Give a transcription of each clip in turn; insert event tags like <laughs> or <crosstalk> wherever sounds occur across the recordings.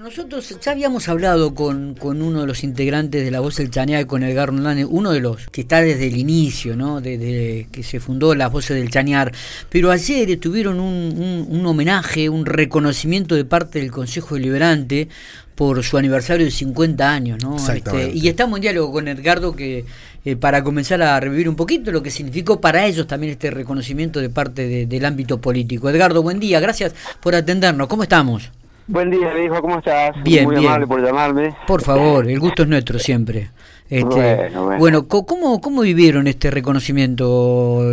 nosotros ya habíamos hablado con, uno de los integrantes de La Voz del Chañar, con Edgar Hernández, uno de los que está desde el inicio, ¿no? Desde que se fundó Las Voces del Chañar. Pero ayer tuvieron un, un, homenaje, un reconocimiento de parte del Consejo Deliberante por su aniversario de 50 años, ¿no? Este, y estamos en diálogo con Edgardo que eh, para comenzar a revivir un poquito lo que significó para ellos también este reconocimiento de parte del ámbito político. Edgardo, buen día, gracias por atendernos. ¿Cómo estamos? Buen día, hijo, ¿cómo estás? Bien, Muy amable por llamarme. Por favor, el gusto es nuestro siempre. Este, bueno, ¿cómo, ¿cómo vivieron este reconocimiento?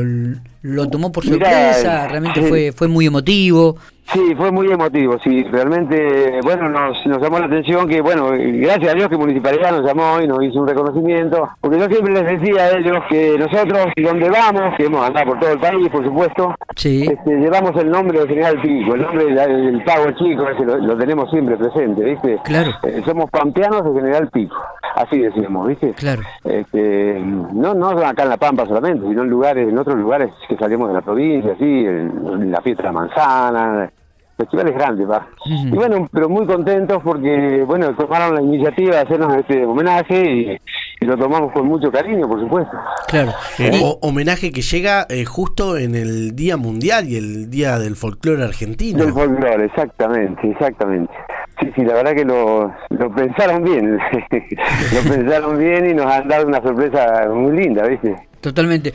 ¿Lo tomó por sorpresa? ¿Realmente fue, <laughs> fue muy emotivo? Sí, fue muy emotivo, sí, realmente, bueno, nos, nos llamó la atención que, bueno, gracias a Dios que Municipalidad nos llamó y nos hizo un reconocimiento, porque yo siempre les decía a ellos que nosotros, donde vamos, que hemos andado por todo el país, por supuesto, sí. este, llevamos el nombre de General Pico, el nombre del, pago chico, ese lo, tenemos siempre presente, ¿viste? Claro. Eh, somos pampeanos de General Pico, así decíamos, ¿viste? Claro. Este, no, no acá en La Pampa solamente, sino en lugares, en otros lugares que salimos de la provincia, así, en la fiesta de la manzana, festivales grandes, va. Y bueno, pero muy contentos porque, bueno, tomaron la iniciativa de hacernos este homenaje y, lo tomamos con mucho cariño, por supuesto. Claro. Eh, homenaje que llega eh, justo en el Día Mundial y el Día del Folclore Argentino. Del folclore, exactamente, exactamente. Sí, sí, la verdad que lo, lo pensaron bien, <laughs> lo pensaron bien y nos han dado una sorpresa muy linda, ¿viste? Totalmente.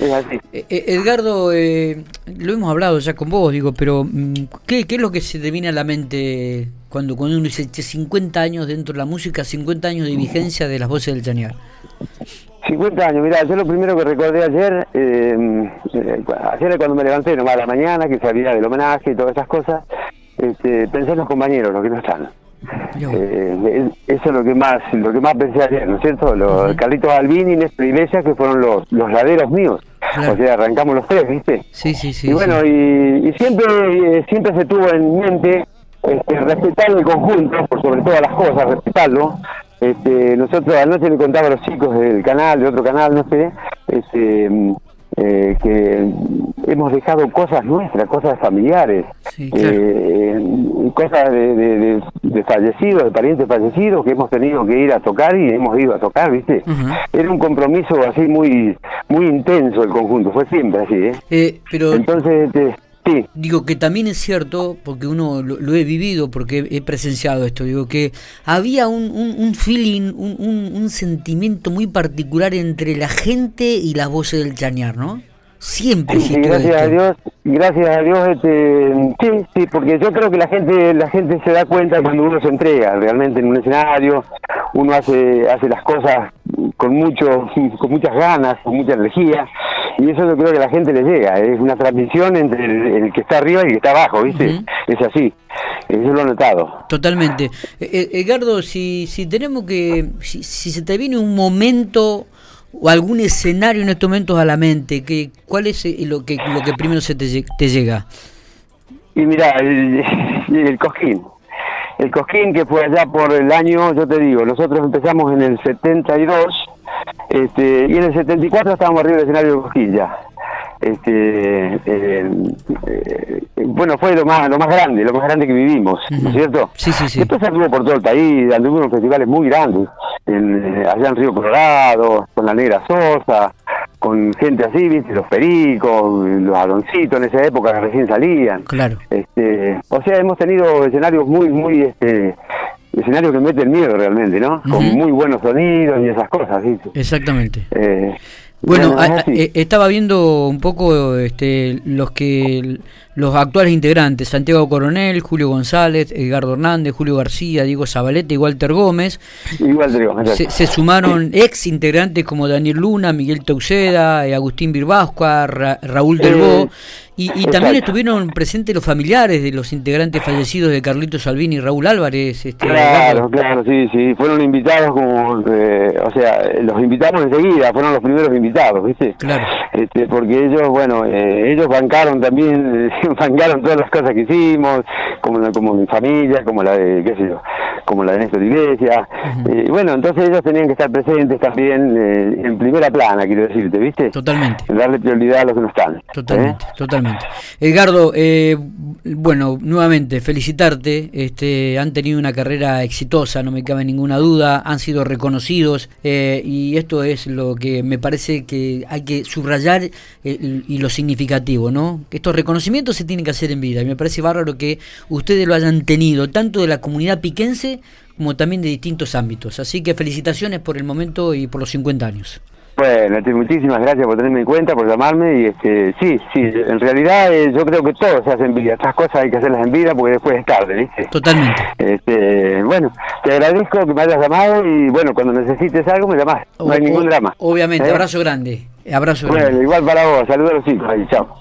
Eh, eh, Edgardo, eh, lo hemos hablado ya con vos, digo, pero mm, ¿qué, ¿qué, es lo que se te viene a la mente cuando, cuando uno dice 50 años dentro de la música, 50 años de vigencia de las voces del Chañar? 50 años, mira, yo lo primero que recordé ayer, eh, ayer cuando me levanté, nomás a la mañana, que sabía del homenaje y todas esas cosas, este, pensé en los compañeros, los que no están. Eh, eso es lo que más lo que más pensé ayer, ¿no es cierto? Los Carlitos Albini y Néstor Iglesias, que fueron los, los laderos míos. O sea, arrancamos los tres, ¿viste? Sí, sí, sí. Y bueno, Y, siempre eh, siempre se tuvo en mente este, respetar el conjunto, por sobre todas las cosas, respetarlo. Este, nosotros anoche le contaba a los chicos del canal, de otro canal, no sé, este, eh, que hemos dejado cosas nuestras, cosas familiares, eh, cosas de, fallecidos, de parientes fallecidos que hemos tenido que ir a tocar y hemos ido a tocar, ¿viste? Era un compromiso así muy muy intenso el conjunto, fue siempre así, ¿eh? eh pero... Entonces, este, Sí. Digo que también es cierto, porque uno lo, he vivido, porque he presenciado esto, digo que había un, un, feeling, un, un, sentimiento muy particular entre la gente y las voces del chañar, ¿no? Siempre sí, gracias a Dios, gracias a Dios, este, sí, sí, porque yo creo que la gente, la gente se da cuenta cuando uno se entrega realmente en un escenario, uno hace, hace las cosas con mucho, <laughs> con muchas ganas, con mucha energía, y eso yo creo que a la gente le llega, es una transmisión entre el, que está arriba y el que está abajo, ¿viste? Es así, eso lo he notado. Totalmente. Eh, Edgardo, si, si tenemos que, si, se te viene un momento o algún escenario en estos momentos a la mente, que, ¿cuál es eh, lo que, lo que primero se te, te llega? Y mira, el, <laughs> el Cosquín. El Cosquín que fue allá por el año, yo te digo, nosotros empezamos en el 72 este, y en el 74 estábamos arriba del escenario de Cosquín ya. Este, eh, eh, bueno, fue lo más lo más grande, lo más grande que vivimos, ¿no es cierto? Sí, sí, sí. Después anduvo por todo el país, anduvo en festivales muy grandes, en, allá en Río Colorado, con la Negra Sosa, con gente así, ¿viste? los pericos, los aloncitos en esa época que recién salían. Claro. Este, o sea, hemos tenido escenarios muy, muy, este, escenarios que meten miedo realmente, ¿no? Con muy buenos sonidos y esas cosas, ¿viste? Exactamente. Eh, bueno, eh, estaba viendo un poco este, los que los actuales integrantes, Santiago Coronel, Julio González, Edgardo Hernández, Julio García, Diego Zabaleta y Walter Gómez. se, sumaron ex integrantes como Daniel Luna, Miguel Tauceda, eh, Agustín Birbascua, Raúl Delbó, y, también estuvieron presentes los familiares de los integrantes fallecidos de Carlito Salvini y Raúl Álvarez. Este, claro, claro, sí, sí, fueron invitados como, eh, o sea, los invitaron enseguida, fueron los primeros invitados, ¿viste? Claro. Este, porque ellos, bueno, eh, ellos bancaron también, <laughs> bancaron todas las cosas que hicimos, como, como mi familia, como la de, qué sé yo, como la de Néstor Iglesias. Eh, bueno, entonces ellos tenían que estar presentes también eh, en primera plana, quiero decirte, ¿viste? Totalmente. Darle prioridad a los que no están. Totalmente, totalmente. Edgardo, bueno, nuevamente felicitarte, este, han tenido una carrera exitosa, no me cabe ninguna duda, han sido reconocidos y esto es lo que me parece que hay que subrayar y lo significativo, ¿no? Estos reconocimientos se tienen que hacer en vida y me parece bárbaro que ustedes lo hayan tenido, tanto de la comunidad piquense como también de distintos ámbitos. Así que felicitaciones por el momento y por los 50 años. Bueno, muchísimas gracias por tenerme en cuenta, por llamarme y este, sí, sí, en realidad eh, yo creo que todo se hace en vida, estas cosas hay que hacerlas en vida porque después es tarde, ¿viste? Totalmente. Este, bueno, te agradezco que me hayas llamado y bueno, cuando necesites algo me llamás, no hay ningún drama. Obviamente, ¿Eh? abrazo grande, abrazo bueno, igual para vos, saludos a los chicos ahí, chao.